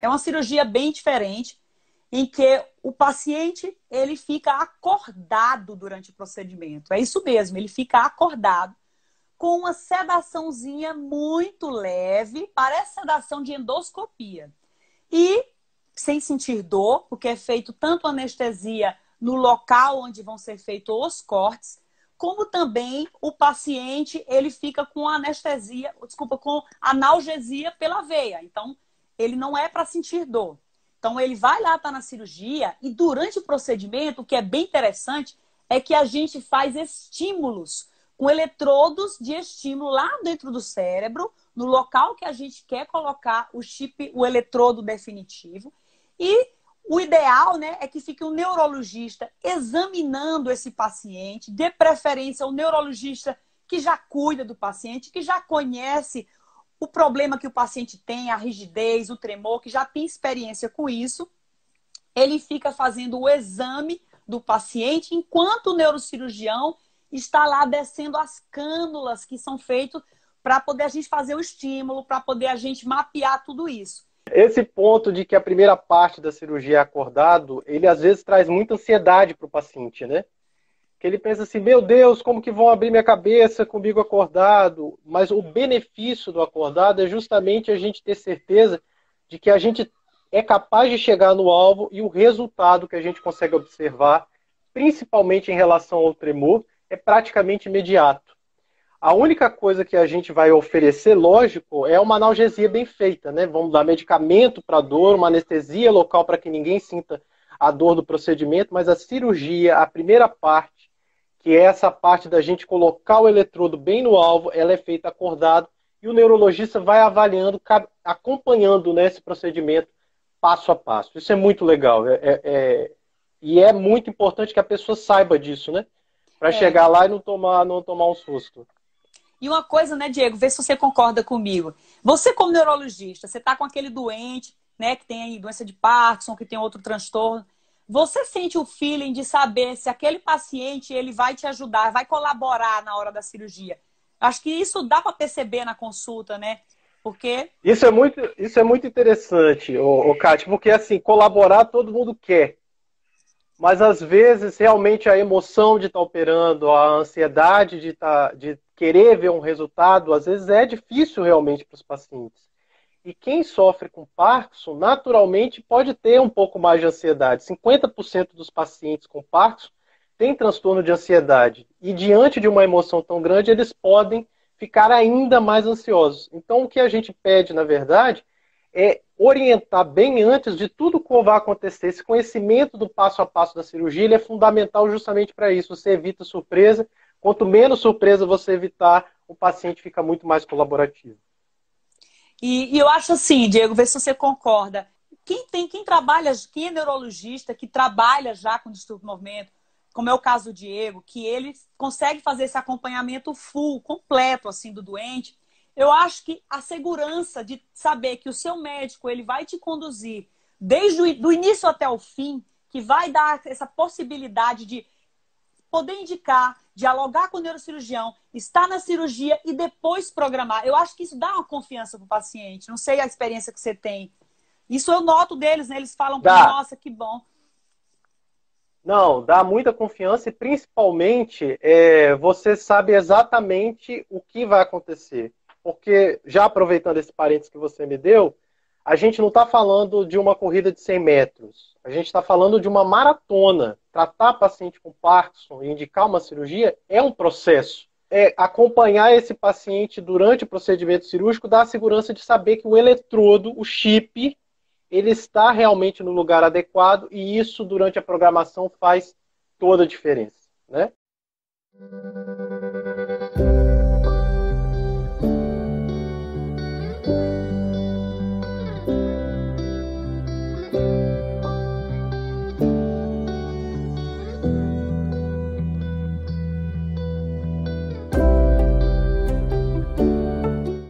É uma cirurgia bem diferente, em que o paciente ele fica acordado durante o procedimento. É isso mesmo, ele fica acordado com uma sedaçãozinha muito leve, parece sedação de endoscopia. E sem sentir dor, porque é feito tanto anestesia no local onde vão ser feitos os cortes, como também o paciente ele fica com anestesia, desculpa, com analgesia pela veia. Então, ele não é para sentir dor. Então, ele vai lá, tá na cirurgia, e durante o procedimento, o que é bem interessante é que a gente faz estímulos com eletrodos de estímulo lá dentro do cérebro, no local que a gente quer colocar o chip, o eletrodo definitivo. E o ideal né, é que fique um neurologista examinando esse paciente, de preferência um neurologista que já cuida do paciente, que já conhece o problema que o paciente tem, a rigidez, o tremor, que já tem experiência com isso. Ele fica fazendo o exame do paciente enquanto o neurocirurgião está lá descendo as cânulas que são feitas para poder a gente fazer o estímulo, para poder a gente mapear tudo isso. Esse ponto de que a primeira parte da cirurgia é acordado, ele às vezes traz muita ansiedade para o paciente, né? Que ele pensa assim, meu Deus, como que vão abrir minha cabeça comigo acordado? Mas o benefício do acordado é justamente a gente ter certeza de que a gente é capaz de chegar no alvo e o resultado que a gente consegue observar, principalmente em relação ao tremor, é praticamente imediato. A única coisa que a gente vai oferecer, lógico, é uma analgesia bem feita, né? Vamos dar medicamento para dor, uma anestesia local para que ninguém sinta a dor do procedimento, mas a cirurgia, a primeira parte, que é essa parte da gente colocar o eletrodo bem no alvo, ela é feita acordado e o neurologista vai avaliando, acompanhando né, esse procedimento passo a passo. Isso é muito legal. É, é, é, e é muito importante que a pessoa saiba disso, né? Para é. chegar lá e não tomar, não tomar um susto. E uma coisa, né, Diego, vê se você concorda comigo. Você, como neurologista, você está com aquele doente, né, que tem doença de Parkinson, que tem outro transtorno. Você sente o feeling de saber se aquele paciente ele vai te ajudar, vai colaborar na hora da cirurgia. Acho que isso dá para perceber na consulta, né? Porque isso é muito, isso é muito interessante, o, Kátia, porque assim colaborar todo mundo quer mas às vezes realmente a emoção de estar tá operando, a ansiedade de, tá, de querer ver um resultado, às vezes é difícil realmente para os pacientes. E quem sofre com Parkinson, naturalmente, pode ter um pouco mais de ansiedade. 50% dos pacientes com Parkinson têm transtorno de ansiedade. E diante de uma emoção tão grande, eles podem ficar ainda mais ansiosos. Então, o que a gente pede, na verdade, é orientar bem antes de tudo que vai acontecer. Esse conhecimento do passo a passo da cirurgia é fundamental justamente para isso. Você evita surpresa. Quanto menos surpresa você evitar, o paciente fica muito mais colaborativo. E, e eu acho assim, Diego, vê se você concorda. Quem tem, quem trabalha, quem é neurologista, que trabalha já com distúrbio do movimento, como é o caso do Diego, que ele consegue fazer esse acompanhamento full, completo, assim, do doente, eu acho que a segurança de saber que o seu médico ele vai te conduzir desde o do início até o fim, que vai dar essa possibilidade de poder indicar, dialogar com o neurocirurgião, estar na cirurgia e depois programar. Eu acho que isso dá uma confiança para o paciente. Não sei a experiência que você tem. Isso eu noto deles, né? Eles falam, nossa, que bom. Não, dá muita confiança e principalmente é, você sabe exatamente o que vai acontecer porque, já aproveitando esse parênteses que você me deu, a gente não está falando de uma corrida de 100 metros. A gente está falando de uma maratona. Tratar paciente com Parkinson e indicar uma cirurgia é um processo. É acompanhar esse paciente durante o procedimento cirúrgico dá a segurança de saber que o eletrodo, o chip, ele está realmente no lugar adequado e isso durante a programação faz toda a diferença, né?